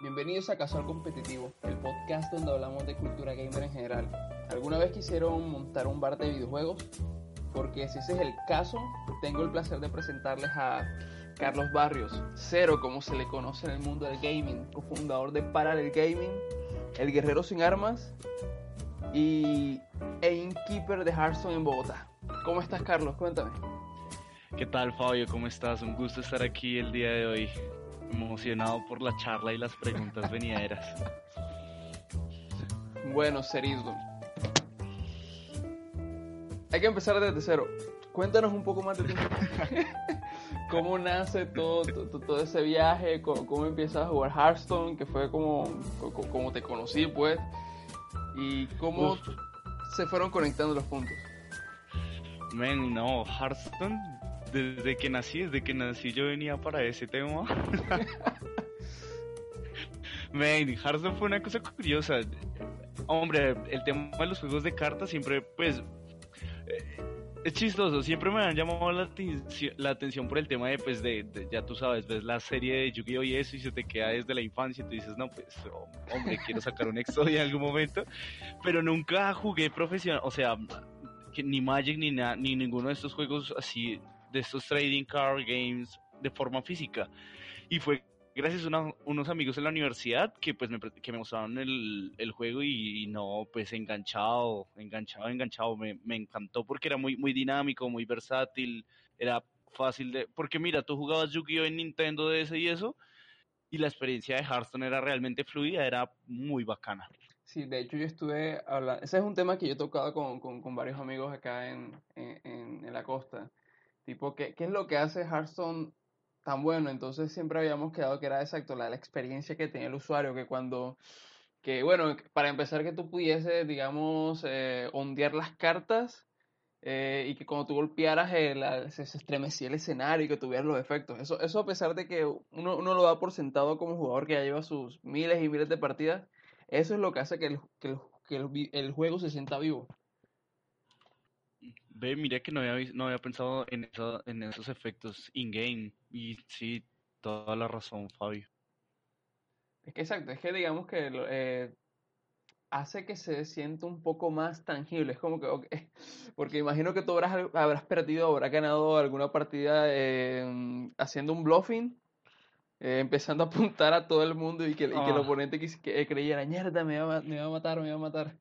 Bienvenidos a Casual Competitivo, el podcast donde hablamos de cultura gamer en general. ¿Alguna vez quisieron montar un bar de videojuegos? Porque si ese es el caso, tengo el placer de presentarles a Carlos Barrios, Cero como se le conoce en el mundo del gaming, cofundador de Parallel Gaming, el guerrero sin armas y e innkeeper de Hearthstone en Bogotá. ¿Cómo estás Carlos? Cuéntame. ¿Qué tal, Fabio? ¿Cómo estás? Un gusto estar aquí el día de hoy. Emocionado por la charla y las preguntas venideras. Bueno, Cerito. Hay que empezar desde cero. Cuéntanos un poco más de ti. ¿Cómo nace todo, todo, todo ese viaje? ¿Cómo, cómo, empiezas a jugar Hearthstone? Que fue como, como te conocí, pues. ¿Y cómo Uf. se fueron conectando los puntos? Men, no, Hearthstone, desde que nací, desde que nací yo venía para ese tema. Men, Hearthstone fue una cosa curiosa. Hombre, el tema de los juegos de cartas siempre, pues, eh, es chistoso. Siempre me han llamado la, atención- la atención por el tema de, pues, de, de- ya tú sabes, ves la serie de Yu-Gi-Oh y eso y se te queda desde la infancia y tú dices, no, pues, oh, hombre, quiero sacar un Exodia en algún momento. Pero nunca jugué profesional, o sea, que ni Magic ni, na- ni ninguno de estos juegos así, de estos trading card games de forma física. Y fue gracias a una- unos amigos en la universidad que pues me, que me mostraron el, el juego y, y no, pues enganchado, enganchado, enganchado. Me, me encantó porque era muy, muy dinámico, muy versátil, era fácil de... Porque mira, tú jugabas Yu-Gi-Oh en Nintendo DS y eso, y la experiencia de Hearthstone era realmente fluida, era muy bacana. Sí, de hecho yo estuve hablando, ese es un tema que yo he tocado con, con, con varios amigos acá en, en- en la costa. Tipo, ¿qué, qué es lo que hace Hearthstone tan bueno? Entonces siempre habíamos quedado que era exacto la, la experiencia que tenía el usuario, que cuando, que bueno, para empezar que tú pudieses, digamos, eh, ondear las cartas eh, y que cuando tú golpearas eh, se, se estremecía el escenario y que tuvieras los efectos. Eso, eso a pesar de que uno, uno lo da por sentado como jugador que ya lleva sus miles y miles de partidas, eso es lo que hace que el, que el, que el, el juego se sienta vivo. Ve, mira que no había, no había pensado en, eso- en esos efectos in-game. Y sí, toda la razón, Fabio. Es que exacto, es que digamos que eh, hace que se sienta un poco más tangible. Es como que, ok, porque imagino que tú habrás, habrás perdido, habrás ganado alguna partida eh, haciendo un bluffing, eh, empezando a apuntar a todo el mundo y que, y que el Ah. oponente que, creyera, mierda, me va, me va a matar, me va a matar.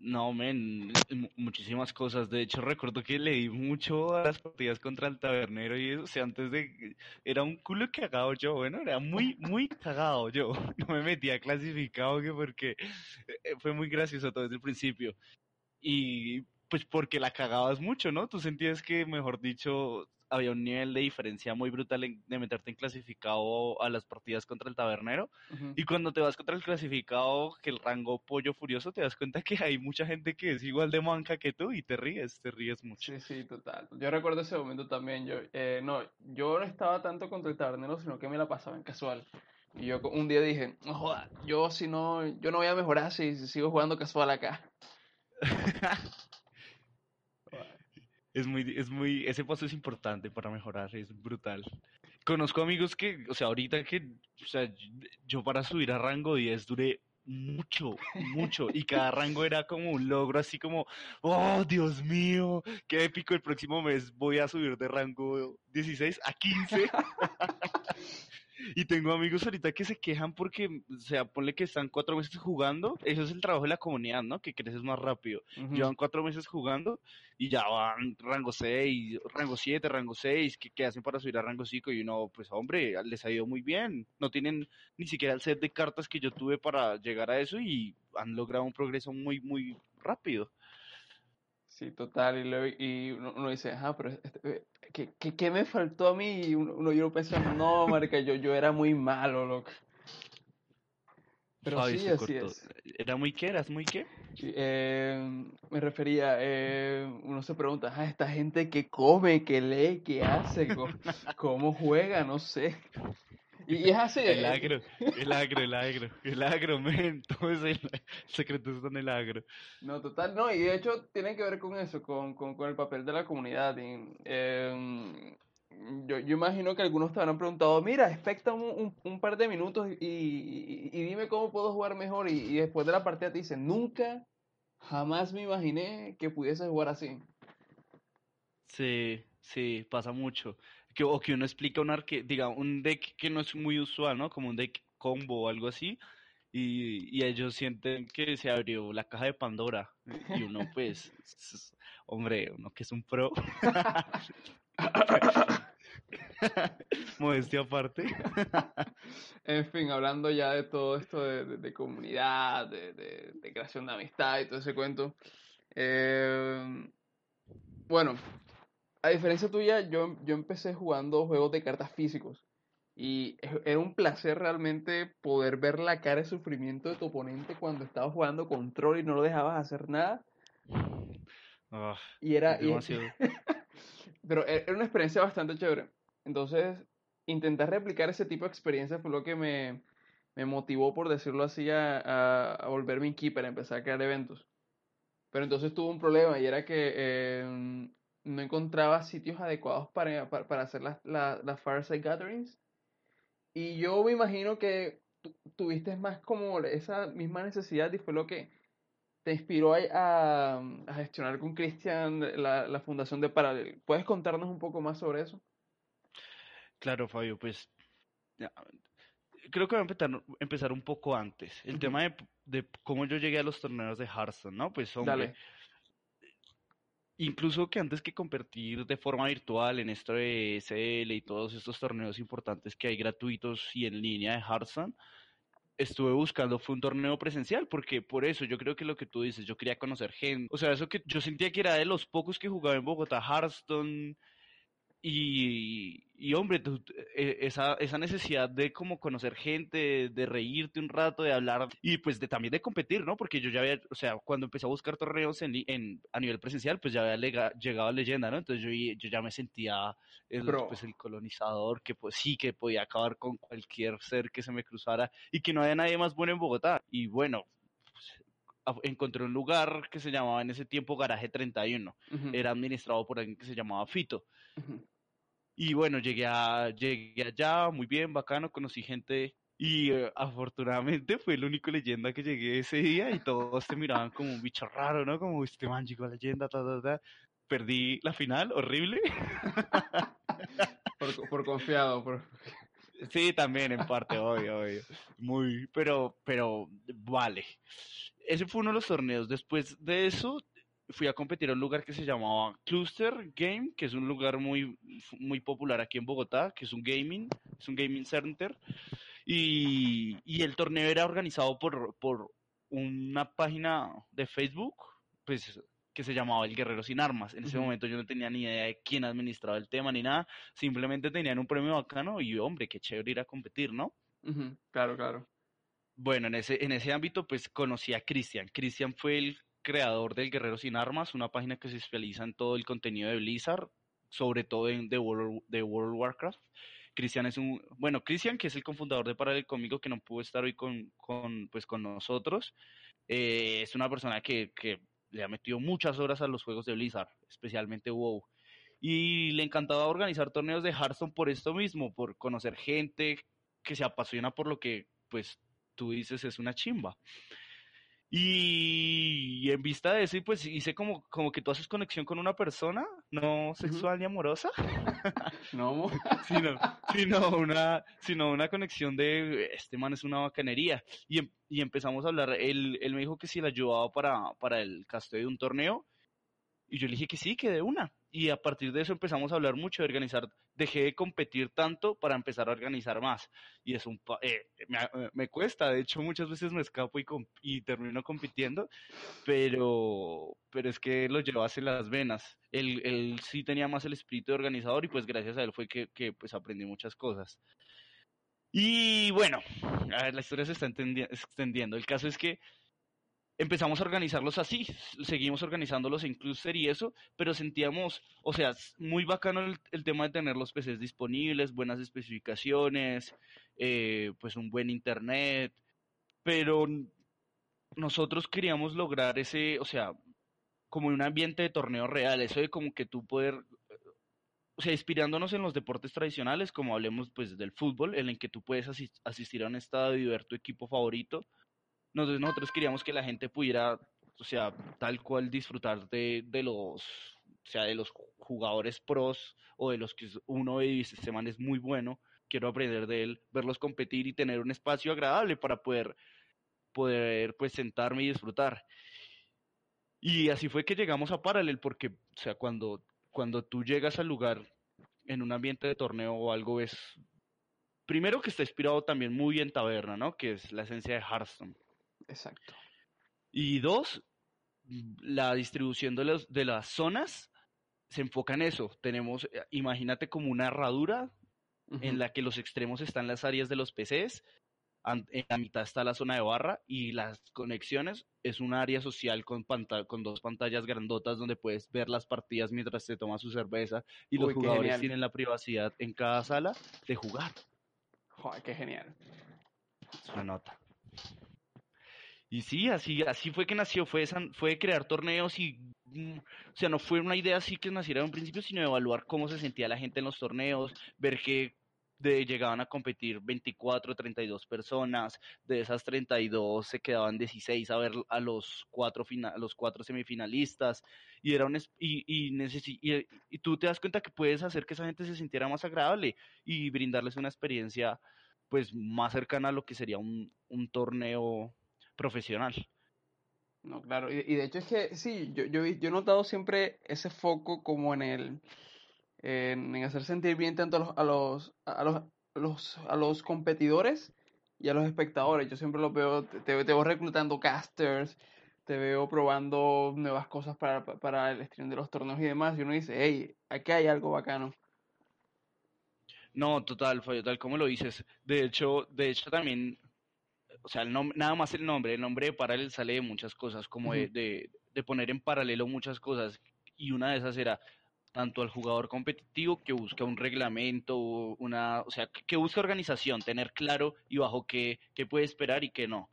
No, men, mu- muchísimas cosas. De hecho, recuerdo que leí mucho a las partidas contra el tabernero y eso. O sea, antes de... Era un culo cagado yo, bueno, era muy, muy cagado yo. No me metía clasificado que porque eh, fue muy gracioso todo desde el principio. Y pues porque la cagabas mucho, ¿no? Tú sentías que, mejor dicho, había un nivel de diferencia muy brutal en- de meterte en clasificado a las partidas contra el tabernero. Ujú. Y cuando te vas contra el clasificado, que el rango pollo furioso, te das cuenta que hay mucha gente que es igual de manca que tú y te ríes, te ríes mucho. Sí, sí, total. Yo recuerdo ese momento también. Yo, eh, no, yo no estaba tanto contra el tabernero, sino que me la pasaba en casual. Y yo un día dije, no joda, yo si no, yo no voy a mejorar si, si sigo jugando casual acá. Es muy, es muy, ese paso es importante para mejorar, es brutal. Conozco amigos que, o sea, ahorita que, o sea, yo para subir a rango 10 duré mucho, mucho, y cada rango era como un logro, así como, oh, Dios mío, qué épico, el próximo mes voy a subir de rango 16 a 15. Y tengo amigos ahorita que se quejan porque, o sea, ponle que están cuatro meses jugando. Eso es el trabajo de la comunidad, ¿no? Que creces más rápido. Llevan cuatro meses jugando y ya van rango 6, rango 7, rango 6. ¿Qué, qué hacen para subir a rango 5? Y uno, pues hombre, les ha ido muy bien. No tienen ni siquiera el set de cartas que yo tuve para llegar a eso y han logrado un progreso muy, muy rápido. Sí, total. Y, luego- y uno, uno dice, ajá, pero este, ¿qué, qué, qué me faltó a mí? Y uno, uno- yo pensando, no, marica, yo, yo era muy malo, loco. Pero Fabi sí, así cortó. es. ¿Era muy qué? ¿Eras muy qué? Eh, me refería, eh, uno se pregunta, ah, esta gente que come, que lee, que hace, co- cómo juega, no sé. Y, es así. El agro, el agro, el agro, el agro, men. Todo el, secreto está en el agro. No, total, no, y de hecho tiene que ver con eso, con, con, con el papel de la comunidad. y, em, yo, yo imagino que algunos te habrán preguntado, mira, expecta un, un, un par de minutos y, y- y dime cómo puedo jugar mejor. Y, y después de la partida te dicen, nunca, jamás me imaginé que pudiese jugar así. Sí, sí, pasa mucho. Que, o que uno explica un arque, diga, un deck que no es muy usual, ¿no? Como un deck combo o algo así. Y, y ellos sienten que se abrió la caja de Pandora. Y uno, pues, hombre, uno que es un pro. Modestia aparte. En fin, hablando ya de todo esto de, de- de comunidad, de, de- de creación de amistad y todo ese cuento. eh, bueno, a diferencia tuya, yo, yo empecé jugando juegos de cartas físicos. Y era un placer realmente poder ver la cara de sufrimiento de tu oponente cuando estabas jugando control y no lo dejabas hacer nada. Ah, Y era, y- pero e- era una experiencia bastante chévere. Entonces, intentar replicar ese tipo de experiencia fue lo que me, me motivó, por decirlo así, a, a, a volverme innkeeper, a empezar a crear eventos. Pero entonces tuve un problema y era que eh, no encontraba sitios adecuados para, para, para hacer las, la- las Fireside Gatherings. Y yo me imagino que tu- tuviste más como esa misma necesidad y fue lo que te inspiró a, a- a gestionar con Christian la, la fundación de Parallel. ¿Puedes contarnos un poco más sobre eso? Claro, Fabio, pues ya, creo que voy a empezar, empezar un poco antes. El tema de, de cómo yo llegué a los torneos de Hearthstone, ¿no? Pues hombre, Dale. Incluso que antes que competir de forma virtual en esto de SL y todos estos torneos importantes que hay gratuitos y en línea de Hearthstone, estuve buscando fue un torneo presencial, porque por eso yo creo que lo que tú dices, yo quería conocer gente, o sea, eso que yo sentía que era de los pocos que jugaba en Bogotá, Hearthstone, y, y hombre, tú- eh, esa, esa necesidad de como conocer gente, de reírte un rato, de hablar y pues de también de competir, ¿no? Porque yo ya había, o sea, cuando empecé a buscar torneos en, en, a nivel presencial, pues ya había lega- llegado a leyenda, ¿no? Entonces yo, yo ya me sentía el, pues el colonizador, que pues sí, que podía acabar con cualquier ser que se me cruzara y que no había nadie más bueno en Bogotá. Y bueno, encontré un lugar que se llamaba en ese tiempo Garaje 31. Ujú, Era administrado por alguien que se llamaba Fito. ujú. Y bueno, llegué, a, llegué allá, muy bien, bacano, conocí gente y eh, afortunadamente fue el único leyenda que llegué ese día y todos te miraban como un bicho raro, ¿no? Como este man llegó a leyenda, ta, ta, ta. Perdí la final, horrible. Por, por confiado, por... Sí, también en parte, obvio, obvio. Muy, pero, pero vale. Ese fue uno de los torneos. Después de eso, fui a competir a un lugar que se llamaba Cluster Game, que es un lugar muy, muy popular aquí en Bogotá, que es un gaming, es un gaming center. Y, y el torneo era organizado por, por una página de Facebook, pues que se llamaba El Guerrero Sin Armas. En ese Ujú. momento yo no tenía ni idea de quién administraba el tema ni nada, simplemente tenían un premio bacano y hombre, qué chévere ir a competir, ¿no? Ujú, Claro, claro. Bueno, en ese, en ese ámbito pues conocí a Cristian. Cristian fue el creador del Guerrero Sin Armas, una página que se especializa en todo el contenido de Blizzard, sobre todo en de World, World of Warcraft. Cristian es un, bueno, Cristian, que es el cofundador de Paralel conmigo, que no pudo estar hoy con, con, pues, con nosotros, eh, es una persona que, que le ha metido muchas horas a los juegos de Blizzard, especialmente WoW. Y le encantaba organizar torneos de Hearthstone por esto mismo, por conocer gente que se apasiona por lo que, pues, tú dices es una chimba. Y, en vista de eso, pues hice como, como que tú haces conexión con una persona, no sexual ni amorosa. no, sino, sino, una, sino una conexión de este man es una bacanería. Y, em, y empezamos a hablar. Él, él me dijo que si la ayudaba para, para el casteo de un torneo. Y yo le dije que sí, que de una y a partir de eso empezamos a hablar mucho de organizar, dejé de competir tanto para empezar a organizar más. Y es un, eh, me, me, cuesta, de hecho muchas veces me escapo y, y termino compitiendo, pero, pero es que lo llevas en las venas. Él, él sí tenía más el espíritu de organizador y pues gracias a él fue que, que pues aprendí muchas cosas. Y bueno, a ver, la historia se está extendiendo. El caso es que empezamos a organizarlos así, seguimos organizándolos en cluster y eso, pero sentíamos, o sea, muy bacano el, tema de tener los PCs disponibles, buenas especificaciones, eh, pues un buen internet, pero nosotros queríamos lograr ese, o sea, como un ambiente de torneo real, eso de como que tú poder, o sea, inspirándonos en los deportes tradicionales, como hablemos pues del fútbol, en el que tú puedes asistir a un estadio y ver tu equipo favorito, nosotros, nosotros queríamos que la gente pudiera, o sea, tal cual disfrutar de, de los, o sea, de los jugadores pros o de los que uno dice, este man es muy bueno, quiero aprender de él, verlos competir y tener un espacio agradable para poder, poder pues sentarme y disfrutar. Y así fue que llegamos a Paralel, porque, o sea, cuando, cuando tú llegas al lugar en un ambiente de torneo o algo, es primero que está inspirado también muy en taberna, ¿no? Que es la esencia de Hearthstone. Exacto. Y dos, la distribución de, los, de las zonas se enfoca en eso. Tenemos, eh, imagínate como una herradura en la que los extremos están las áreas de los PCs, en la mitad está la zona de barra y las conexiones es un área social con, con dos pantallas grandotas donde puedes ver las partidas mientras te tomas su cerveza y los jugadores tienen la privacidad en cada sala de jugar. Joder, qué genial. Es una nota. Y sí, así, así fue que nació, fue, fue crear torneos y, mm, o sea, no fue una idea así que naciera en un principio, sino evaluar cómo se sentía la gente en los torneos, ver que de, llegaban a competir 24, 32 personas, de esas 32 se quedaban 16 a ver a los cuatro, los cuatro semifinalistas, y, era un, y, y, y, tú te das cuenta que puedes hacer que esa gente se sintiera más agradable y brindarles una experiencia pues más cercana a lo que sería un, un torneo profesional. No, claro, y, de hecho es que sí, yo, yo, yo he notado siempre ese foco como en el en, hacer sentir bien tanto a los, a los, a los, los, a los competidores y a los espectadores. Yo siempre lo veo, te, te veo reclutando casters, te veo probando nuevas cosas para, para el stream de los torneos y demás, y uno dice, hey, aquí hay algo bacano. No, total, fue tal como lo dices. De hecho, de hecho también o sea, el nada más el nombre, el nombre de paralelo sale de muchas cosas, como de, de, poner en paralelo muchas cosas, y una de esas era tanto al jugador competitivo que busca un reglamento, una, o sea, que busca organización, tener claro y bajo qué, qué puede esperar y qué no.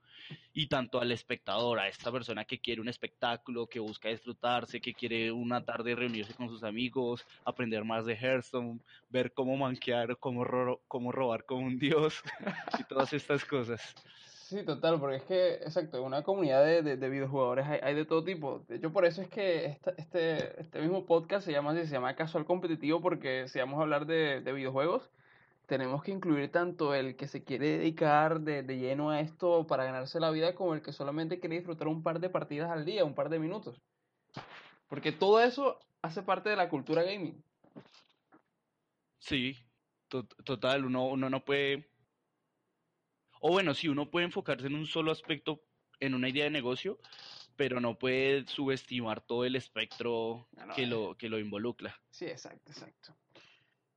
Y tanto al espectador, a esta persona que quiere un espectáculo, que busca disfrutarse, que quiere una tarde reunirse con sus amigos, aprender más de Hearthstone, ver cómo manquear, cómo, cómo robar como un dios y todas estas cosas. Sí, total, porque es que, exacto, una comunidad de, de, videojugadores hay, hay, de todo tipo. De hecho, por eso es que este, este mismo podcast se llama se llama Casual Competitivo, porque si vamos a hablar de, de videojuegos, tenemos que incluir tanto el que se quiere dedicar de, de, lleno a esto para ganarse la vida, como el que solamente quiere disfrutar un par de partidas al día, un par de minutos. Porque todo eso hace parte de la cultura gaming. Sí, total, uno, uno no puede o bueno, sí, uno puede enfocarse en un solo aspecto, en una idea de negocio, pero no puede subestimar todo el espectro que, eh. lo, que lo involucra. Sí, exacto, exacto.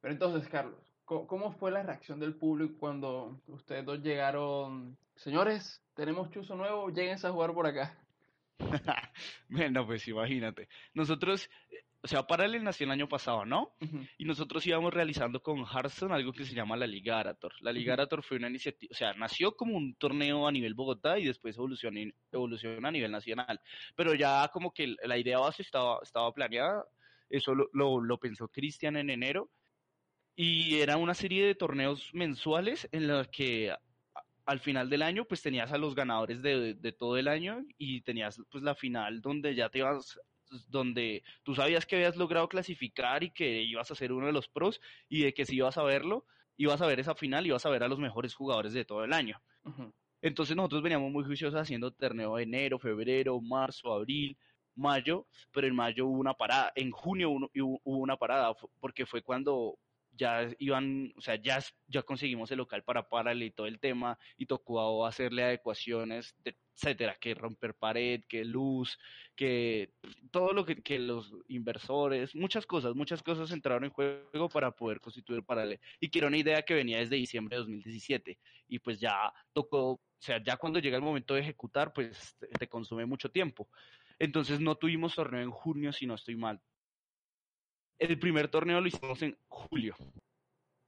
Pero entonces, Carlos, ¿cómo fue la reacción del público cuando ustedes dos llegaron? Señores, tenemos chuzo nuevo, lléguense a jugar por acá. bueno, pues imagínate. Nosotros o sea, Parallel nació el año pasado, ¿no? Y nosotros íbamos realizando con Hearthstone algo que se llama la Liga Arator. La Liga Arator fue una iniciativa, o sea, nació como un torneo a nivel Bogotá y después evolucionó, evolucionó a nivel nacional. Pero ya como que la idea base estaba, estaba planeada, eso lo, lo, lo pensó Cristian en enero, y era una serie de torneos mensuales en los que al final del año, pues tenías a los ganadores de, de todo el año y tenías pues la final donde ya te ibas donde tú sabías que habías logrado clasificar y que ibas a ser uno de los pros y de que si ibas a verlo, ibas a ver esa final y ibas a ver a los mejores jugadores de todo el año. Entonces nosotros veníamos muy juiciosos haciendo torneo de enero, febrero, marzo, abril, mayo, pero en mayo hubo una parada, en junio hubo una parada, porque fue cuando ya iban, o sea, ya, ya conseguimos el local para Paralel y todo el tema, y tocó hacerle adecuaciones, etcétera, que romper pared, que luz, que todo lo que, los inversores, muchas cosas, muchas cosas entraron en juego para poder constituir Paralel. Y que era una idea que venía desde diciembre de 2017, y pues ya tocó, o sea, ya cuando llega el momento de ejecutar, pues te consume mucho tiempo. Entonces no tuvimos torneo en junio, si no estoy mal. El primer torneo lo hicimos en julio.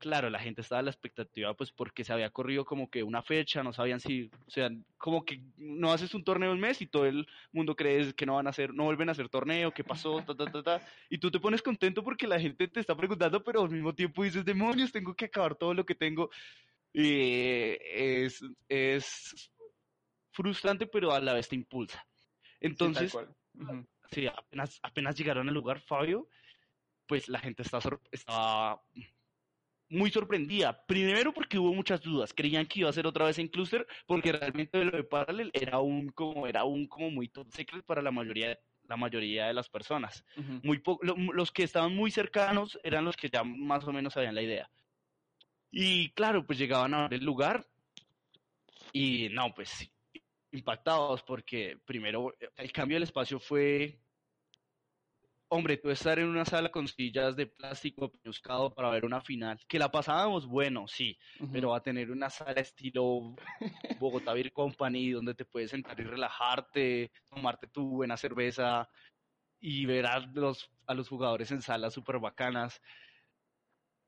Claro, la gente estaba a la expectativa, pues porque se había corrido como que una fecha, no sabían si, o sea, como que no haces un torneo un mes y todo el mundo cree que no van a hacer, no vuelven a hacer torneo, qué pasó, ta, ta, ta, ta. Y tú te pones contento porque la gente te está preguntando, pero al mismo tiempo dices, demonios, tengo que acabar todo lo que tengo. Y es, es frustrante, pero a la vez te impulsa. Entonces, sí, apenas, apenas llegaron al lugar, Fabio, pues la gente estaba, muy sorprendida. Primero porque hubo muchas dudas. Creían que iba a ser otra vez en Cluster, porque realmente lo de Parallel era un como, era un como muy top secret para la mayoría de, la mayoría de las personas. muy los que estaban muy cercanos eran los que ya más o menos sabían la idea. Y claro, pues llegaban a ver el lugar y no, pues impactados porque primero el cambio del espacio fue hombre, tú estar en una sala con sillas de plástico buscado para ver una final, que la pasábamos bueno, sí, pero va a tener una sala estilo Bogotá Beer Company, donde te puedes sentar y relajarte, tomarte tu buena cerveza y ver a los, a los jugadores en salas súper bacanas.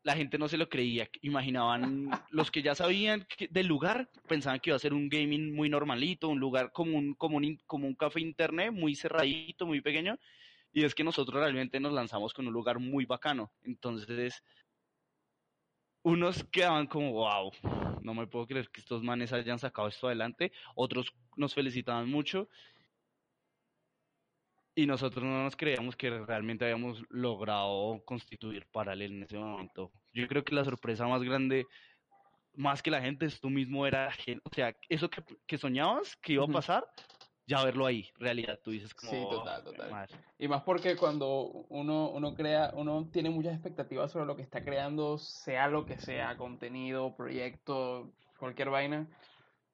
La gente no se lo creía, imaginaban, los que ya sabían del lugar, pensaban que iba a ser un gaming muy normalito, un lugar como un, como un, como un café internet, muy cerradito, muy pequeño, y es que nosotros realmente nos lanzamos con un lugar muy bacano. Entonces, unos quedaban como, wow, no me puedo creer que estos manes hayan sacado esto adelante. Otros nos felicitaban mucho. Y nosotros no nos creíamos que realmente habíamos logrado constituir Paralel en ese momento. Yo creo que la sorpresa más grande, más que la gente, es tú mismo era, o sea, eso que, que soñabas que iba a pasar, ya verlo ahí, realidad, tú dices como... Sí, total, total. Y más porque cuando uno, uno crea, uno tiene muchas expectativas sobre lo que está creando, sea lo que sea, contenido, proyecto, cualquier vaina,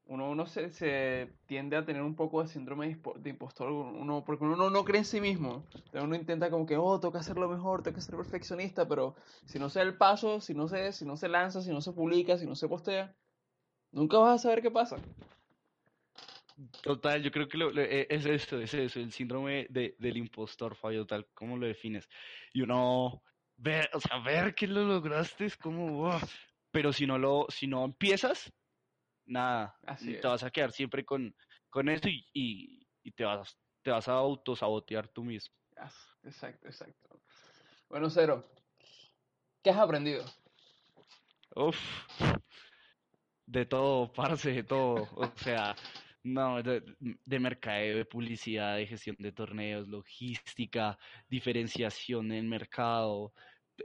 uno, uno se, se tiende a tener un poco de síndrome de impostor, uno, porque uno no, cree en sí mismo. Entonces uno intenta como que, oh, que hacerlo mejor, que ser perfeccionista, pero si no se da el paso, si no se, si no se lanza, si no se publica, si no se postea, nunca vas a saber qué pasa. Total, yo creo que lo, e, es eso, es eso, el síndrome de, del impostor, Fabio, tal, ¿cómo lo defines? Y uno, ver, o sea, ver que lo lograste es como, pero si no lo, si no empiezas, nada, te vas a quedar siempre con, con eso y, y, te vas, te vas a autosabotear tú mismo. Exacto, exacto. Bueno, Cero, ¿qué has aprendido? Uf, de todo, parce, de todo, o sea... No, de, de, mercadeo, de publicidad, de gestión de torneos, logística, diferenciación en mercado.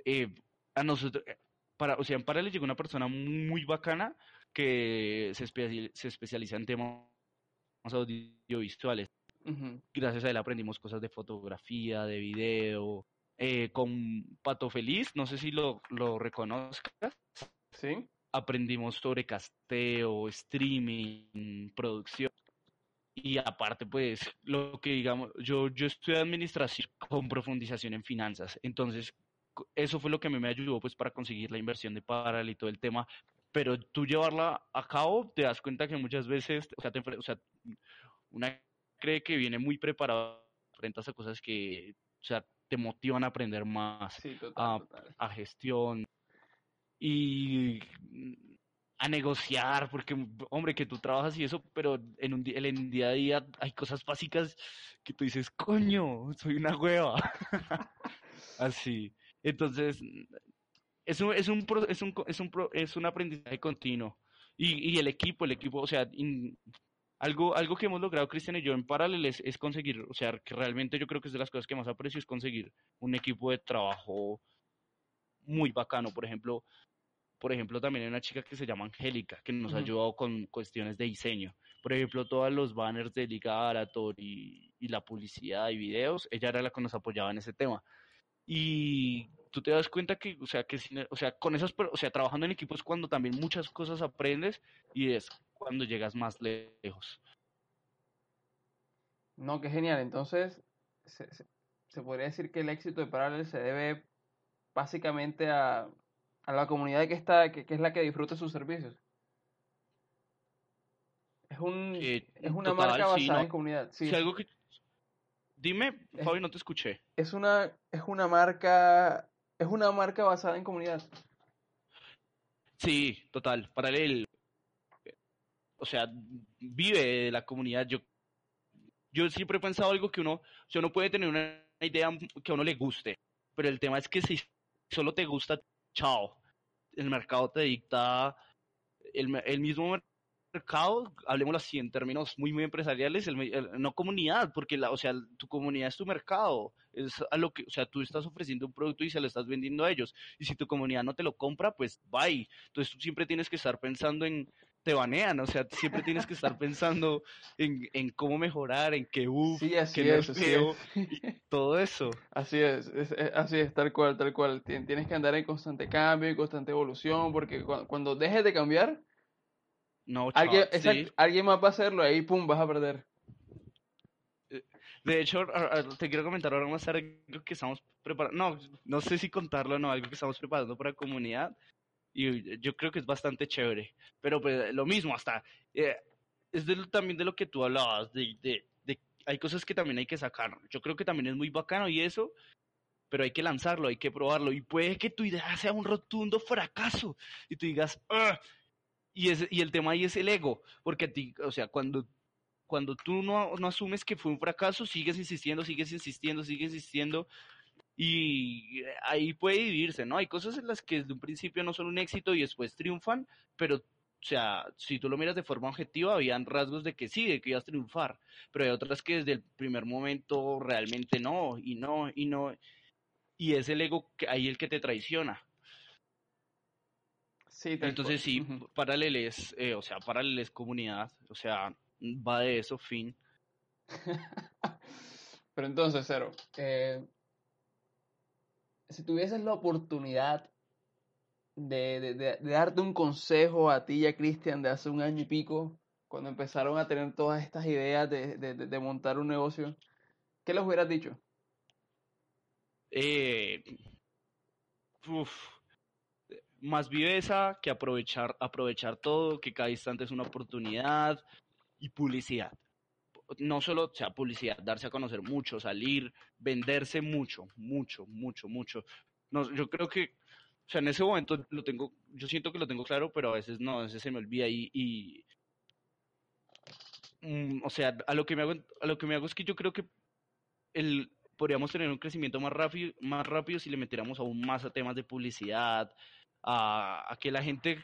Eh, a nosotros, eh, para, o sea, en Paralel llegó una persona muy bacana que se, se especializa en temas audiovisuales. Gracias a él aprendimos cosas de fotografía, de video, eh, con Pato Feliz, no sé si lo, lo reconozcas. Sí aprendimos sobre casteo, streaming, producción. Y aparte, pues, lo que digamos, yo, yo estudié administración con profundización en finanzas. Entonces, eso fue lo que me ayudó, pues, para conseguir la inversión de Paral y todo el tema. Pero tú llevarla a cabo, te das cuenta que muchas veces, o sea, o sea una cree que viene muy preparado frente a cosas que, o sea, te motivan a aprender más, a, a gestión, y a negociar, porque, hombre, que tú trabajas y eso, pero en, un, en el día a día hay cosas básicas que tú dices, coño, soy una hueva. Así. Entonces, es un, es un, es un, es un, es un aprendizaje continuo. Y, y el equipo, el equipo, o sea, algo, algo que hemos logrado Cristian y yo en paralelo es, es, conseguir, o sea, que realmente yo creo que es de las cosas que más aprecio, es conseguir un equipo de trabajo muy bacano. Por ejemplo, por ejemplo, también hay una chica que se llama Angélica, que nos ha ayudado con cuestiones de diseño. Por ejemplo, todos los banners de Liga Arator y, y, la publicidad y videos, ella era la que nos apoyaba en ese tema. Y tú te das cuenta que, o sea, que, o sea, con esas, o sea, trabajando en equipo es cuando también muchas cosas aprendes y es cuando llegas más lejos. No, qué genial. Entonces, se, se podría decir que el éxito de Parallel se debe básicamente a, a la comunidad que está, que, es la que disfruta sus servicios. Es un es una marca basada en comunidad. Sí, algo que Dime, Fabi, no te escuché. Es una es una marca es una marca basada en comunidad. Sí, total. Para él, o sea, vive de la comunidad. Yo, yo siempre he pensado algo que uno, o sea, uno puede tener una idea que a uno le guste, pero el tema es que si solo te gusta chao. El mercado te dicta, el, el mismo mercado, hablemoslo así en términos muy, muy empresariales, el, no comunidad, porque la, o sea, tu comunidad es tu mercado, es a lo que, o sea, tú estás ofreciendo un producto y se lo estás vendiendo a ellos, y si tu comunidad no te lo compra, pues bye. Entonces tú siempre tienes que estar pensando en, te banean, o sea, siempre tienes que estar pensando en, en cómo mejorar, en qué uff, sí, así es, todo eso. Así es, así es, tal cual, tal cual. Tienes que andar en constante cambio, en constante evolución, porque cuando, dejes de cambiar, no, alguien, alguien más va a hacerlo, ahí pum, vas a perder. Eh, de hecho, te quiero comentar ahora más tarde algo que estamos preparando, no, no sé si contarlo o no, algo que estamos preparando para la comunidad, y yo creo que es bastante chévere. Pero pues lo mismo, hasta eh, es también de lo que tú hablabas, de, de, de, hay cosas que también hay que sacar. Yo creo que también es muy bacano y eso, pero hay que lanzarlo, hay que probarlo. Y puede que tu idea sea un rotundo fracaso y tú digas, Y, es, y el tema ahí es el ego, porque a ti, o sea, cuando cuando tú no, no, asumes que fue un fracaso, sigues insistiendo, sigues insistiendo, sigues insistiendo, y ahí puede dividirse, ¿no? Hay cosas en las que desde un principio no son un éxito y después triunfan, pero, o sea, si tú lo miras de forma objetiva, habían rasgos de que sí, de que ibas a triunfar, pero hay otras que desde el primer momento realmente no, y no, y no, y es el ego que, ahí el que te traiciona. Sí, Entonces sí, uh paraleles, eh, o sea, paraleles comunidad, o sea, va de eso, fin. pero entonces, Cero, eh, si tuvieses la oportunidad de, darte un consejo a ti y a Cristian de hace un año y pico, cuando empezaron a tener todas estas ideas de, montar un negocio, ¿qué les hubieras dicho? Eh, más viveza que aprovechar, aprovechar todo, que cada instante es una oportunidad y publicidad no solo sea publicidad, darse a conocer mucho, salir, venderse mucho, mucho, mucho, mucho. No, yo creo que, o sea, en ese momento lo tengo, yo siento que lo tengo claro, pero a veces no, a veces se me olvida y, mm, o sea, a lo que me hago, a lo que me hago es que yo creo que el podríamos tener un crecimiento más rápido, más rápido si le metiéramos aún más a temas de publicidad, a que la gente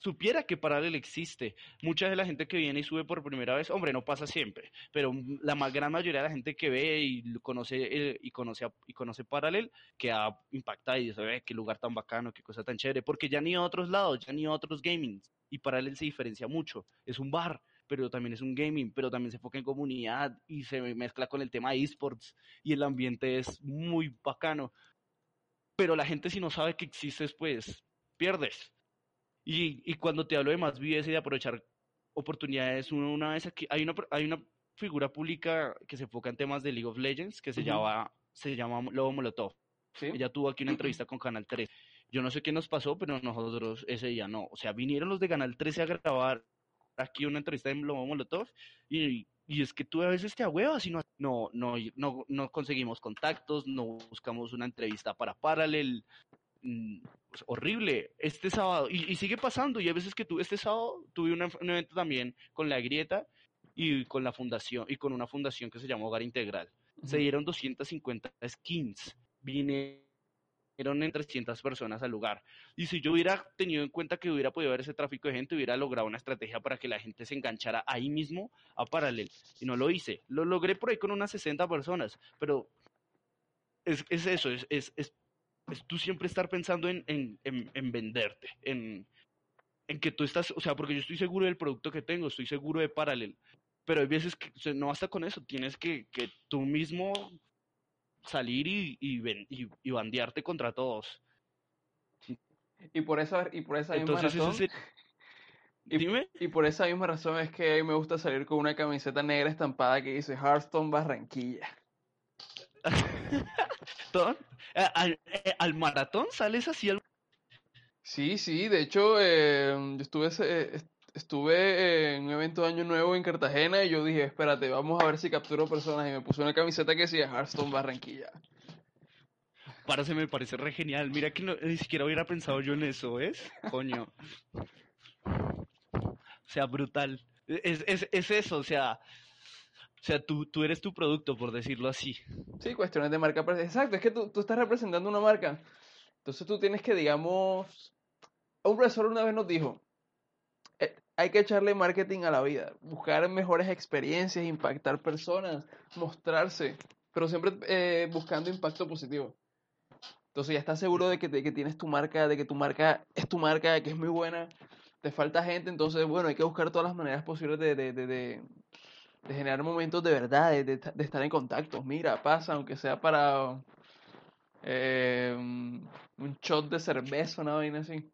supiera que Paralel existe. Mucha de la gente que viene y sube por primera vez, hombre, no pasa siempre, pero la más gran mayoría de la gente que ve y conoce eh, y conoce y conoce Paralel queda impactada y dice, ve, qué lugar tan bacano, qué cosa tan chévere, porque ya ni a otros lados, ya ni a otros gaming y Paralel se diferencia mucho. Es un bar, pero también es un gaming, pero también se enfoca en comunidad y se mezcla con el tema de esports y el ambiente es muy bacano. Pero la gente si no sabe que existes, pues pierdes. Y, y cuando te hablo de más vives y de aprovechar oportunidades, una vez aquí, hay una, hay una figura pública que se enfoca en temas de League of Legends que se, llama, se llama Lobo Molotov. Ella tuvo aquí una entrevista con Canal 3. Yo no sé qué nos pasó, pero nosotros ese día no. O sea, vinieron los de Canal 13 a grabar aquí una entrevista en Lobo Molotov y, y es que tú a veces te ahuevas y no, no, no, no conseguimos contactos, no buscamos una entrevista para Paralel, Mm, pues, horrible este sábado y, sigue pasando y a veces que tuve este sábado tuve un evento también con la grieta y con la fundación y con una fundación que se llama Hogar Integral se dieron 250 skins vinieron en 300 personas al lugar. Y si yo hubiera tenido en cuenta que hubiera podido haber ese tráfico de gente, hubiera logrado una estrategia para que la gente se enganchara ahí mismo a Paralel. Y no lo hice. Lo logré por ahí con unas 60 personas, pero es, es eso, es, es, es, tú siempre estar pensando en, en, en, venderte, en, en que tú estás, o sea, porque yo estoy seguro del producto que tengo, estoy seguro de Paralel, pero hay veces que no basta con eso, tienes que, que tú mismo salir y, y, y, bandearte contra todos. Y por eso, y por esa misma razón. Y, por esa misma razón es que me gusta salir con una camiseta negra estampada que dice Hearthstone Barranquilla. Eh, eh, ¿Al, maratón sales así al... Sí, sí, de hecho, eh, yo estuve, estuve en un evento de Año Nuevo en Cartagena y yo dije, espérate, vamos a ver si capturo personas y me puse una camiseta que decía Hearthstone Barranquilla. Parece, me parece re genial. Mira que ni siquiera hubiera pensado yo en eso, ¿ves? Coño. O sea, brutal. Es, es, es eso, o sea, o sea, tú, tú eres tu producto, por decirlo así. Sí, cuestiones de marca. Exacto, es que tú, tú estás representando una marca. Entonces tú tienes que, digamos... Un profesor una vez nos dijo, hay que echarle marketing a la vida, buscar mejores experiencias, impactar personas, mostrarse, pero siempre eh, buscando impacto positivo. Entonces ya estás seguro de que, que tienes tu marca, de que tu marca es tu marca, de que es muy buena, te falta gente, entonces bueno, hay que buscar todas las maneras posibles de, de, de, de generar momentos de verdad, de, estar en contacto. Mira, pasa, aunque sea para eh, un shot de cerveza, una vaina así.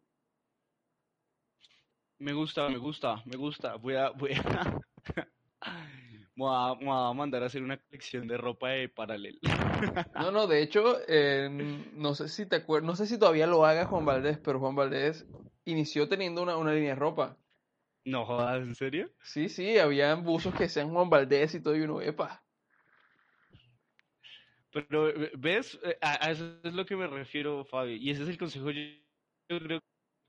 Me gusta, me gusta, me gusta. Voy a, voy a, voy a, mandar a hacer una colección de ropa de paralel. No, no, de hecho, no sé si te acuerdas, no sé si todavía lo haga Juan Valdés, pero Juan Valdés inició teniendo una, una línea de ropa. No jodas, ¿en serio? Sí, sí, habían buzos que sean Juan Valdés y todo, y uno, epa. Pero, ¿ves? A, eso es lo que me refiero, Fabio. Y ese es el consejo. Yo, yo creo,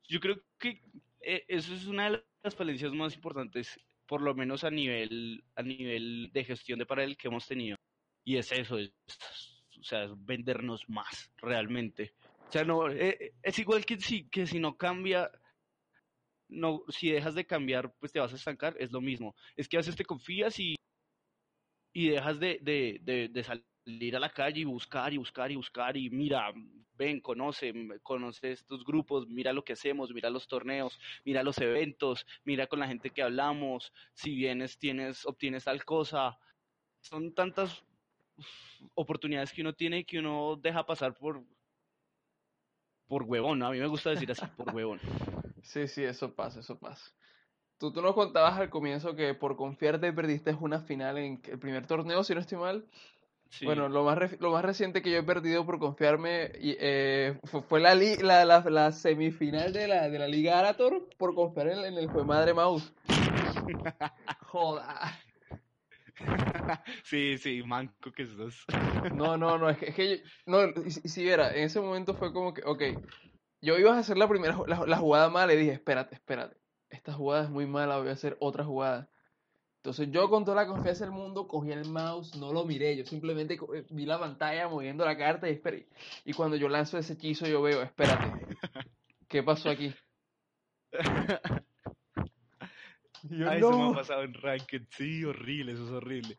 yo creo que eh, eso es una de las falencias más importantes, por lo menos a nivel, a nivel de gestión de paralel que hemos tenido. Y es eso, es, o sea, es vendernos más, realmente. O sea, no, eh, es igual que si, que si no cambia, no, si dejas de cambiar, pues te vas a estancar, es lo mismo. Es que a veces te confías y, y dejas de, de, de, salir a la calle y buscar y buscar y buscar y mira, ven, conoce, conoce estos grupos, mira lo que hacemos, mira los torneos, mira los eventos, mira con la gente que hablamos, si vienes, tienes, obtienes tal cosa. Son tantas oportunidades que uno tiene que uno deja pasar por por huevón, A mí me gusta decir así, por huevón. Sí, sí, eso pasa, eso pasa. Tú, tú nos contabas al comienzo que por confiarte perdiste una final en el primer torneo, si no estoy mal. Bueno, lo más, lo más reciente que yo he perdido por confiarme eh, fue, la, la, la, semifinal de la, de la Liga Arator por confiar en, el Fue Madre Mouse. Joda. Sí, sí, manco que sos. No, no, no, es que, es que no, si, si en ese momento fue como que, ok, yo iba a hacer la primera, la, la jugada mala y dije, espérate, espérate, esta jugada es muy mala, voy a hacer otra jugada. Entonces yo con toda la confianza del mundo cogí el mouse, no lo miré, yo simplemente eh, vi la pantalla moviendo la carta y esperé. Y cuando yo lanzo ese hechizo yo veo, espérate, ¿qué pasó aquí? Yo, Eso me ha pasado en Ranked, sí, horrible, eso es horrible.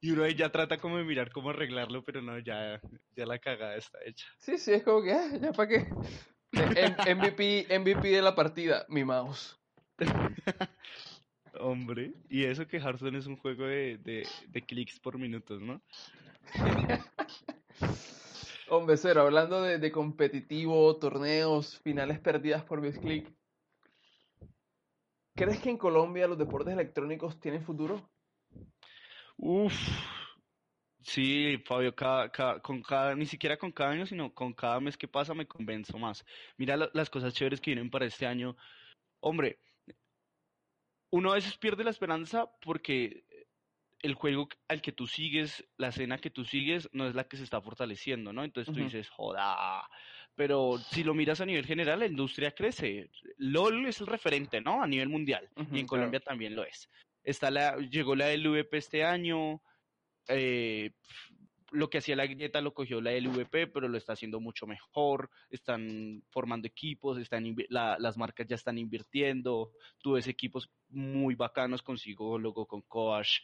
Y uno ahí ya trata como de mirar cómo arreglarlo, pero no, ya, ya la cagada está hecha. Sí, sí, es como que, ah, ya para qué. MVP, MVP de la partida, mi mouse. Hombre, y eso que Hearthstone es un juego de, de, clics por minutos, ¿no? Hombre, cero, hablando de, de, competitivo, torneos, finales perdidas por click. ¿Crees que en Colombia los deportes electrónicos tienen futuro? Uf, sí, Fabio, con cada, ni siquiera con cada año, sino con cada mes que pasa me convenzo más. Mira las cosas chéveres que vienen para este año. Hombre, uno a veces pierde la esperanza porque el juego al que tú sigues, la escena que tú sigues, no es la que se está fortaleciendo, ¿no? Entonces tú dices, joda. Pero si lo miras a nivel general, la industria crece. LOL es el referente, ¿no? A nivel mundial. y en Colombia también lo es. Está la, llegó la LVP este año. Eh, lo que hacía la Guineta lo cogió la LVP, pero lo está haciendo mucho mejor. Están formando equipos, están las marcas ya están invirtiendo. Tú ves equipos muy bacanos con psicólogo, con coach,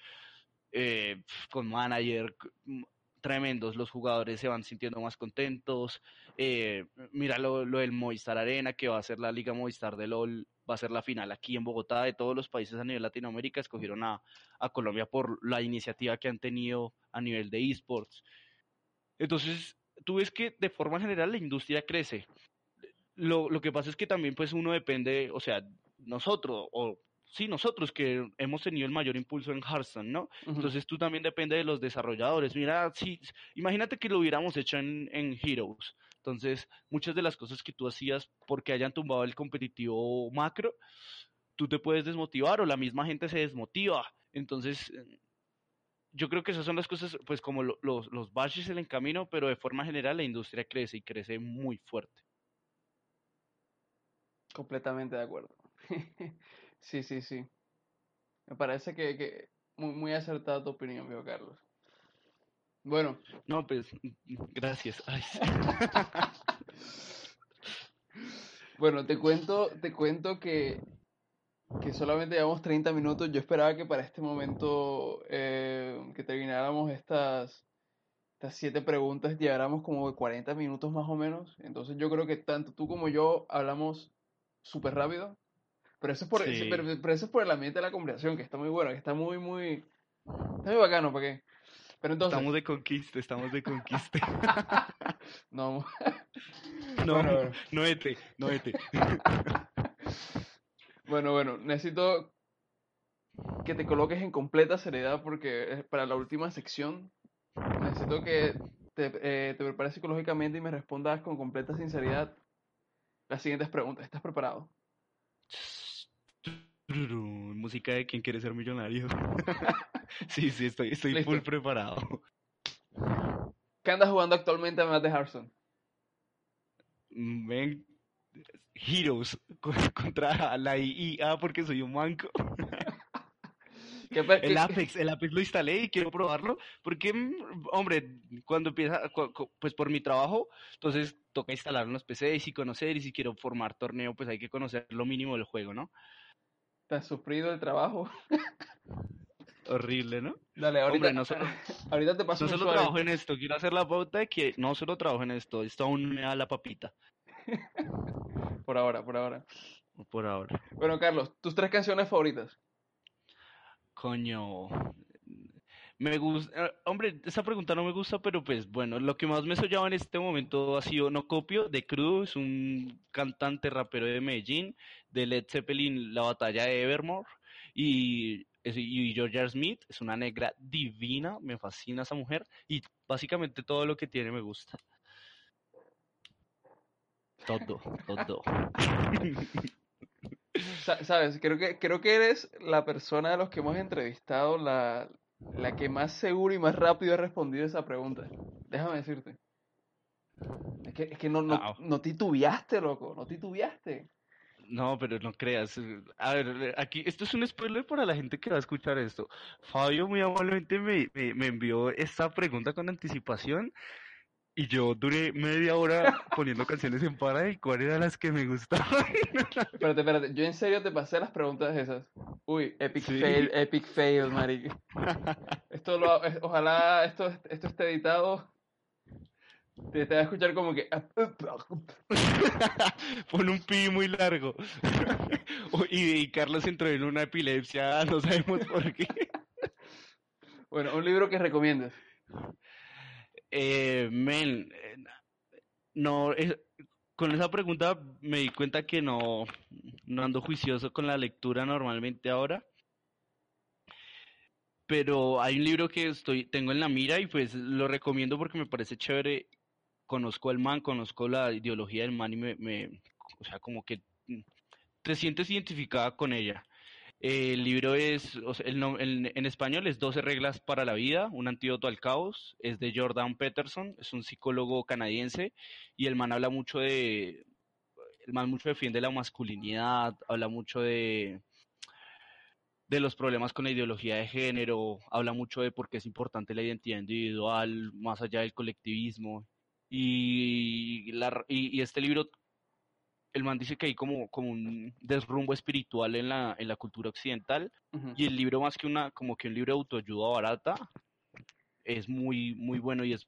eh, con manager, tremendos. Los jugadores se van sintiendo más contentos. Eh, mira lo, lo, del Movistar Arena, que va a ser la Liga Movistar de LOL, va a ser la final aquí en Bogotá. De todos los países a nivel Latinoamérica, escogieron a, a Colombia por la iniciativa que han tenido a nivel de esports. Entonces, tú ves que de forma general la industria crece. Lo, lo que pasa es que también pues uno depende, o sea, nosotros, o sí, nosotros que hemos tenido el mayor impulso en Hearthstone, ¿no? Entonces tú también depende de los desarrolladores. Mira, sí, imagínate que lo hubiéramos hecho en, en Heroes. Entonces, muchas de las cosas que tú hacías porque hayan tumbado el competitivo macro, tú te puedes desmotivar o la misma gente se desmotiva. Entonces, yo creo que esas son las cosas, pues como los, los baches en el camino, pero de forma general la industria crece y crece muy fuerte. Completamente de acuerdo. Sí, sí, sí. Me parece que, que muy, muy acertada tu opinión, viejo Carlos. Bueno. No, pues, gracias. bueno, te cuento, te cuento que, que solamente llevamos 30 minutos. Yo esperaba que para este momento eh, que termináramos estas, estas siete preguntas lleváramos como 40 minutos más o menos. Entonces yo creo que tanto tú como yo hablamos súper rápido. Pero eso, es por, pero, eso es por el ambiente de la conversación, que está muy bueno, que está muy, muy... Está muy bacano, ¿para qué? Pero entonces... Estamos de conquista, estamos de conquista. no. no, bueno, no ete, no ete. bueno, bueno, necesito que te coloques en completa seriedad porque para la última sección necesito que te, eh, te prepares psicológicamente y me respondas con completa sinceridad las siguientes preguntas. ¿Estás preparado? Música de quien quiere ser millonario. sí, sí, estoy, estoy full preparado. ¿Qué andas jugando actualmente además de Hearthstone? Ven, Heroes contra la IA porque soy un manco. el Apex, el Apex lo instalé y quiero probarlo porque, mm, hombre, cuando empieza, pues por mi trabajo, entonces toca instalar unos PCs y conocer y si quiero formar torneo, pues hay que conocer lo mínimo del juego, ¿no? ¿Te has sufrido el trabajo? Horrible, ¿no? Dale, ahorita, no solo, ahorita te paso No solo trabajo en esto, quiero hacer la pauta de que no solo trabajo en esto, esto aún me da la papita. por ahora, por ahora. Por ahora. Bueno, Carlos, tus tres canciones favoritas. Coño, me gusta, eh, hombre, esa pregunta no me gusta, pero pues bueno, lo que más me soñaba en este momento ha sido No Copio de Cruz, un cantante rapero de Medellín, de Led Zeppelin, La Batalla de Evermore, y, y Georgia Smith, es una negra divina, me fascina esa mujer, y básicamente todo lo que tiene me gusta. Todo, todo. Sabes, creo que, creo que eres la persona de los que hemos entrevistado la, la que más seguro y más rápido ha respondido esa pregunta. Déjame decirte. Es que, es que no, no, no titubeaste, loco, no titubeaste. No, pero no creas. A ver, aquí, esto es un spoiler para la gente que va a escuchar esto. Fabio muy amablemente me, me, me envió esta pregunta con anticipación y yo duré media hora poniendo canciones en para y cuáles eran las que me gustaban. espérate, espérate. Yo en serio te pasé las preguntas esas. Uy, epic fail, epic fail, marica. Esto lo, ojalá esto, esto esté editado. Te, te va a escuchar como que... Pon un pi muy largo. y, y Carlos entró en una epilepsia, no sabemos por qué. Bueno, un libro que recomiendas. Eh, men, eh, no, con esa pregunta me di cuenta que no, no ando juicioso con la lectura normalmente ahora. Pero hay un libro que estoy, tengo en la mira y pues lo recomiendo porque me parece chévere. Conozco al man, conozco la ideología del man y me, o sea, como que te sientes identificada con ella. El libro es, el, en español es 12 reglas para la vida, un antídoto al caos, es de Jordan Peterson, es un psicólogo canadiense y el man habla mucho de, el man mucho defiende la masculinidad, habla mucho de, de los problemas con la ideología de género, habla mucho de por qué es importante la identidad individual, más allá del colectivismo. Y, la, y, este libro, el man dice que hay como, como un desrumbo espiritual en la, en la cultura occidental, y el libro más que una, como que un libro de autoayuda barata, es muy, muy bueno y es,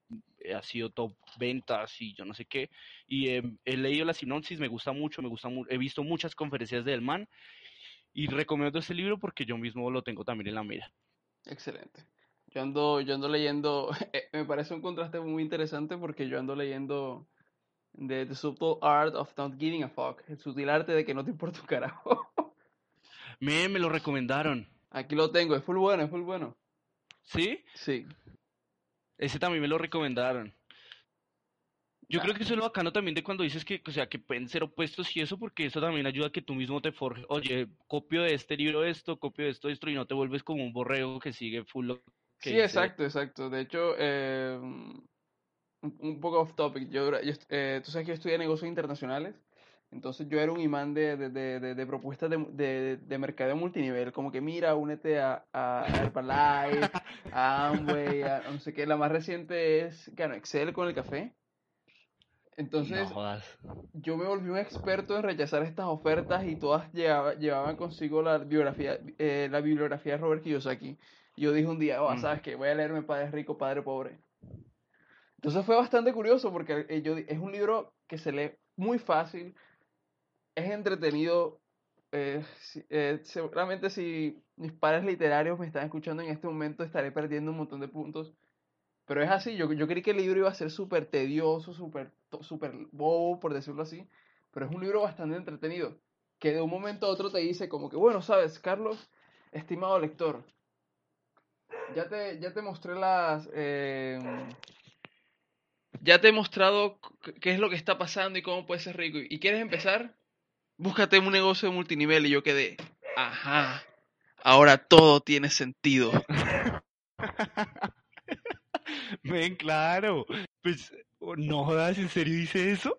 ha sido top ventas y yo no sé qué. Y he leído la sinopsis, me gusta mucho, me gusta he visto muchas conferencias del man y recomiendo este libro porque yo mismo lo tengo también en la mira. Excelente. Yo ando, yo ando leyendo, eh, me parece un contraste muy interesante porque yo ando leyendo The, The Subtle Art of Not Giving a Fuck, el sutil arte de que no te importa un carajo. Me, me lo recomendaron. Aquí lo tengo, es full bueno, es full bueno. ¿Sí? Sí. Ese también me lo recomendaron. Yo creo que eso es lo bacano también de cuando dices que, o sea, que pueden ser opuestos y eso, porque eso también ayuda a que tú mismo te forjes, oye, copio de este libro esto, copio de esto, esto, y no te vuelves como un borrego que sigue full lo que Sí, exacto, exacto. De hecho, eh, un, poco off topic, yo, eh, tú sabes que yo estudié negocios internacionales, entonces yo era un imán de, de, de, de propuestas de, de, mercadeo multinivel, como que mira, únete a, a Herbalife, a Amway, a no sé qué. La más reciente es, claro, Excel con el café. Entonces, yo me volví un experto en rechazar estas ofertas y todas llevaban consigo la biografía, eh, la bibliografía de Robert Kiyosaki. Yo dije un día, oh, ¿sabes qué? Voy a leerme Padre Rico, Padre Pobre. Entonces fue bastante curioso porque eh, yo, es un libro que se lee muy fácil, es entretenido. Eh, eh, seguramente si mis padres literarios me están escuchando en este momento estaré perdiendo un montón de puntos. Pero es así, yo, yo creí que el libro iba a ser súper tedioso, súper super bobo, por decirlo así. Pero es un libro bastante entretenido. Que de un momento a otro te dice como que, bueno, sabes, Carlos, estimado lector, ya te, ya te mostré las... Eh, ya te he mostrado qué es lo que está pasando y cómo puedes ser rico. ¿Y quieres empezar? búscate un negocio de multinivel y yo quedé, ajá, ahora todo tiene sentido. Ven, claro. Pues, oh, no jodas, ¿en serio dice eso?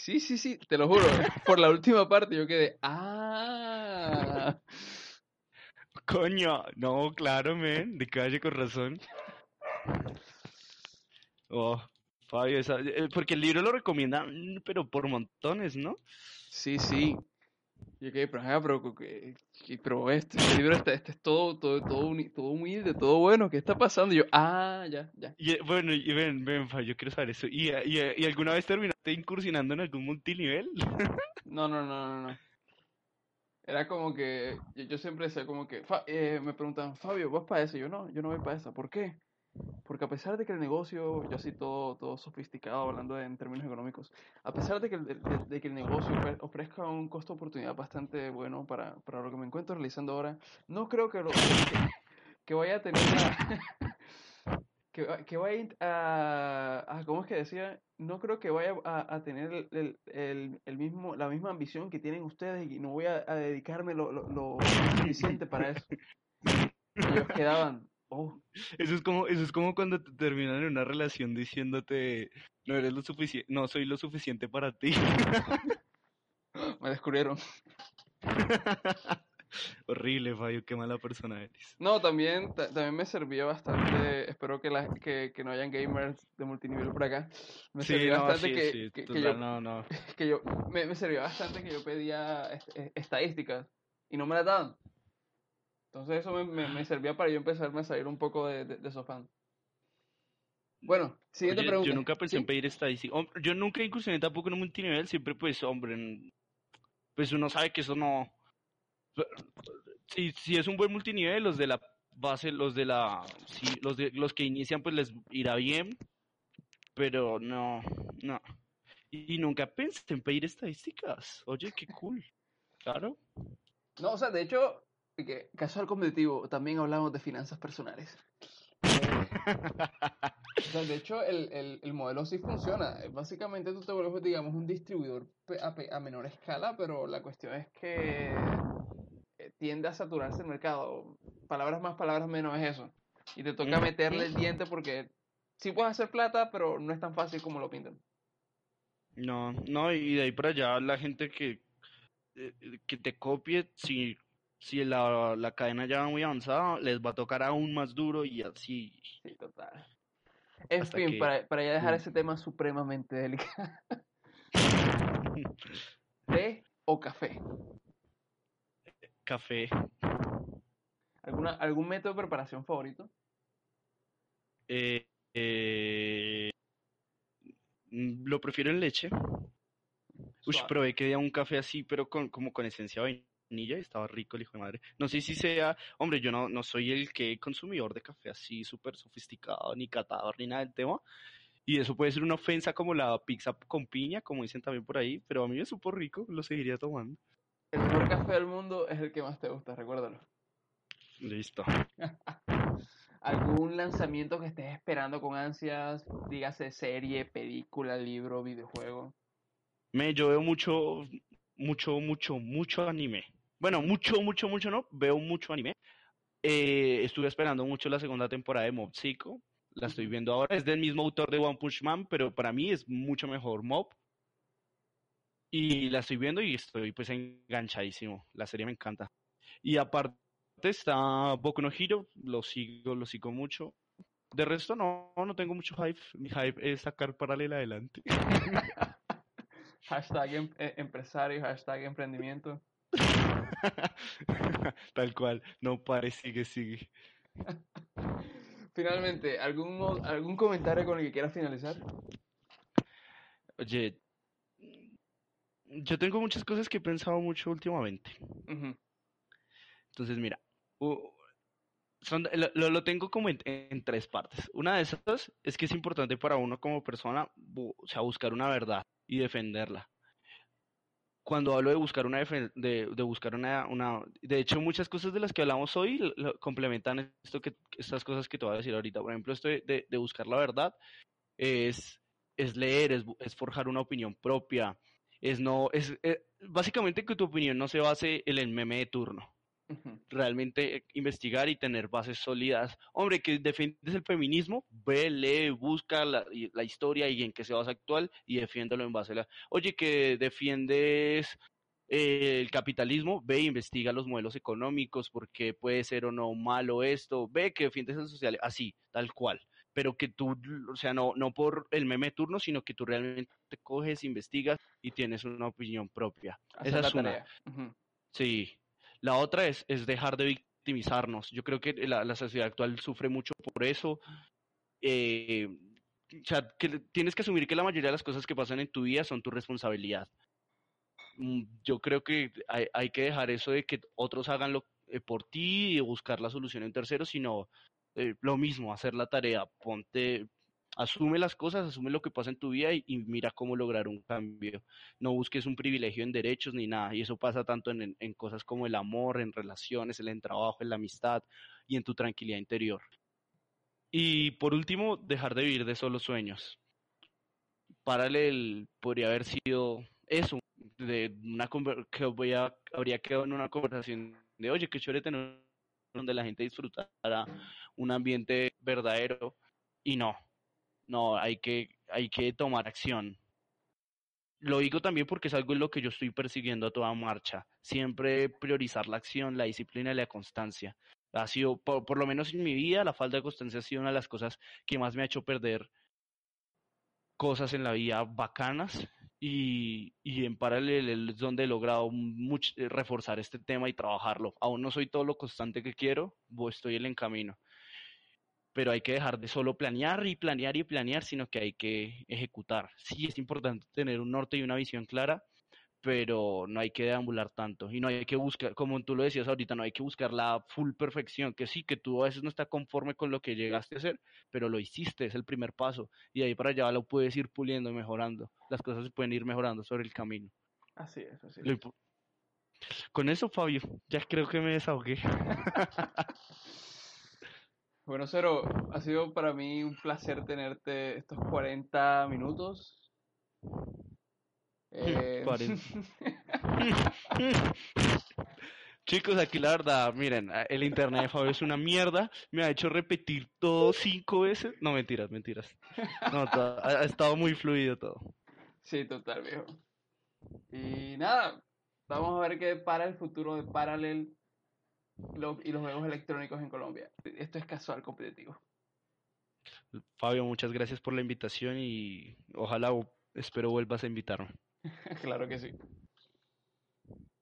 Sí, sí, sí, te lo juro. Por la última parte yo quedé, ah. Coño, no, claro, men, de calle con razón. Oh, Fabio, eh, porque el libro lo recomienda, pero por montones, ¿no? Sí, sí. Y ok, pero, pero, pero este, este, libro este, este, es todo, todo, todo, todo humilde, todo bueno, ¿qué está pasando? Y yo, ah, ya, ya. Y, bueno, y ven, ven, yo quiero saber eso. ¿Y, y, y alguna vez terminaste incursionando en algún multinivel? no, no, no, no, no. Era como que, yo, siempre decía como que, eh, me preguntan, Fabio, ¿vas para eso? Yo no, yo no voy para eso. ¿Por qué? Porque a pesar de que el negocio, yo así todo, todo sofisticado hablando en términos económicos, a pesar de que, el, de, que el negocio ofrezca un costo de oportunidad bastante bueno para, para, lo que me encuentro realizando ahora, no creo que, lo, que, vaya a tener que, que, vaya a, ¿cómo es que decía? No creo que vaya a, a tener el, el, el, mismo, la misma ambición que tienen ustedes y no voy a, dedicarme lo, lo, lo suficiente para eso. Ellos quedaban, Oh. Eso es como, eso es como cuando te terminan en una relación diciéndote no eres lo suficiente, no soy lo suficiente para ti. Me descubrieron. Horrible, Fabio, qué mala persona eres. No, también, también me servía bastante, espero que, la, que, que no hayan gamers de multinivel por acá. Me servía bastante que, que, yo, no, no. que yo, me, me servía bastante que yo pedía estadísticas y no me las daban. Entonces eso me, me, servía para yo empezarme a salir un poco de, de, de Bueno, siguiente pregunta. Yo nunca pensé en pedir estadística. Yo nunca incursioné tampoco en un multinivel, siempre pues, hombre, pues uno sabe que eso no... Si, si es un buen multinivel, los de la base, los de la... Si, los, de, los que inician pues les irá bien, pero no, no. Y, y nunca pensé en pedir estadísticas. Oye, qué cool. Claro. No, o sea, de hecho, que casual competitivo, también hablamos de finanzas personales. de hecho, el, el, el, modelo sí funciona. Básicamente tú te vuelves, digamos, un distribuidor a, a, menor escala, pero la cuestión es que tiende a saturarse el mercado. Palabras más, palabras menos es eso. Y te toca meterle el diente porque sí puedes hacer plata, pero no es tan fácil como lo pintan. No, no, y de ahí para allá la gente que, eh, que te copie, si si la, la cadena ya va muy avanzada, les va a tocar aún más duro y así. Sí, total. En Hasta fin, que- para, para ya dejar Mm. ese tema supremamente delicado. ¿Té o café? Café. ¿Alguna, ¿Algún método de preparación favorito? Eh, eh, mm, lo prefiero en leche. Uy, probé que día un café así, pero con, como con esencia de vainilla y estaba rico el hijo de madre. No sé si sea, hombre, yo no, no soy el que consumidor de café así súper sofisticado, ni catador, ni nada del tema. Y eso puede ser una ofensa como la pizza con piña, como dicen también por ahí, pero a mí me supo rico, lo seguiría tomando. El mejor café del mundo es el que más te gusta, recuérdalo. Listo. ¿Algún lanzamiento que estés esperando con ansias? Dígase serie, película, libro, videojuego. Me, yo veo mucho, mucho, mucho, mucho anime. Bueno, mucho, mucho, mucho no, veo mucho anime. Eh, estuve esperando mucho la segunda temporada de Mob Psycho. La estoy viendo ahora. Es del mismo autor de One Punch Man, pero para mí es mucho mejor Mob. Y la estoy viendo y estoy pues enganchadísimo. La serie me encanta. Y aparte está Boku no Hero, lo sigo, lo sigo mucho. De resto no, no tengo mucho hype. Mi hype es sacar paralela adelante. Hashtag em- eh, empresario, hashtag emprendimiento. Tal cual, no pare, sigue, sigue. Finalmente, ¿algún, ¿algún comentario con el que quieras finalizar? Oye, yo tengo muchas cosas que he pensado mucho últimamente. Ujú, Entonces, mira, u- son, lo, lo- tengo como en, en tres partes. Una de esas es que es importante para uno como persona, o sea, buscar una verdad y defenderla. Cuando hablo de buscar una de, de buscar una, una, de hecho muchas cosas de las que hablamos hoy lo- lo complementan esto que, estas cosas que te voy a decir ahorita. Por ejemplo, esto de, de- buscar la verdad es, es leer, es, es forjar una opinión propia, es no, es eh, básicamente que tu opinión no se base en el meme de turno realmente investigar y tener bases sólidas. Hombre, que defiendes el feminismo, ve, lee, busca la, la historia y en qué se basa actual y defiéndelo en base a la... Oye, que defiendes eh, el capitalismo, ve e investiga los modelos económicos, porque puede ser o no malo esto, ve que defiendes el social, así, tal cual. Pero que tú, o sea, no, no por el meme turno, sino que tú realmente te coges, investigas y tienes una opinión propia. Hacer Esa es una. tarea. Ujú. Sí, la otra es, es dejar de victimizarnos. Yo creo que la, la sociedad actual sufre mucho por eso. Eh, o sea, que tienes que asumir que la mayoría de las cosas que pasan en tu vida son tu responsabilidad. Mm, Yo creo que hay, hay que dejar eso de que otros hagan lo eh, por ti y buscar la solución en terceros, sino eh, lo mismo, hacer la tarea. Ponte, asume las cosas, asume lo que pasa en tu vida y, mira cómo lograr un cambio no busques un privilegio en derechos ni nada. Y eso pasa tanto en, en- cosas como el amor, en relaciones, en el trabajo, en la amistad y en tu tranquilidad interior. Y por último, dejar de vivir de solo sueños. Paralel podría haber sido eso, de una que voy a- habría quedado en una conversación de, oye, qué chévere tener donde la gente disfrutara un ambiente verdadero. Y no, no, hay que, hay que tomar acción. Lo digo también porque es algo en lo que yo estoy persiguiendo a toda marcha. Siempre priorizar la acción, la disciplina y la constancia. Ha sido, por, por lo menos en mi vida, la falta de constancia ha sido una de las cosas que más me ha hecho perder cosas en la vida bacanas y, y en paralelo es donde he logrado much- eh, reforzar este tema y trabajarlo. Aún no soy todo lo constante que quiero, estoy en el camino. Pero hay que dejar de solo planear y planear y planear, sino que hay que ejecutar. Sí, es importante tener un norte y una visión clara, pero no hay que deambular tanto y no hay que buscar, como tú lo decías ahorita, no hay que buscar la full perfección, que sí, que tú a veces no estás conforme con lo que llegaste a hacer, pero lo hiciste, es el primer paso y de ahí para allá lo puedes ir puliendo y mejorando. Las cosas se pueden ir mejorando sobre el camino. Así es, así es. Con eso, Fabio, ya creo que me desahogué. Bueno, Cero, ha sido para mí un placer tenerte estos 40 minutos. Eh, 40. Chicos, aquí la verdad, miren, el internet de Fabio es una mierda. Me ha hecho repetir todo cinco veces. No, mentiras, mentiras. No, todo- ha, ha estado muy fluido todo. Sí, total, viejo. Y nada, vamos a ver qué para el futuro de Y los juegos electrónicos en Colombia. Esto es casual competitivo. Fabio, muchas gracias por la invitación y ojalá espero vuelvas a invitarme. claro que sí.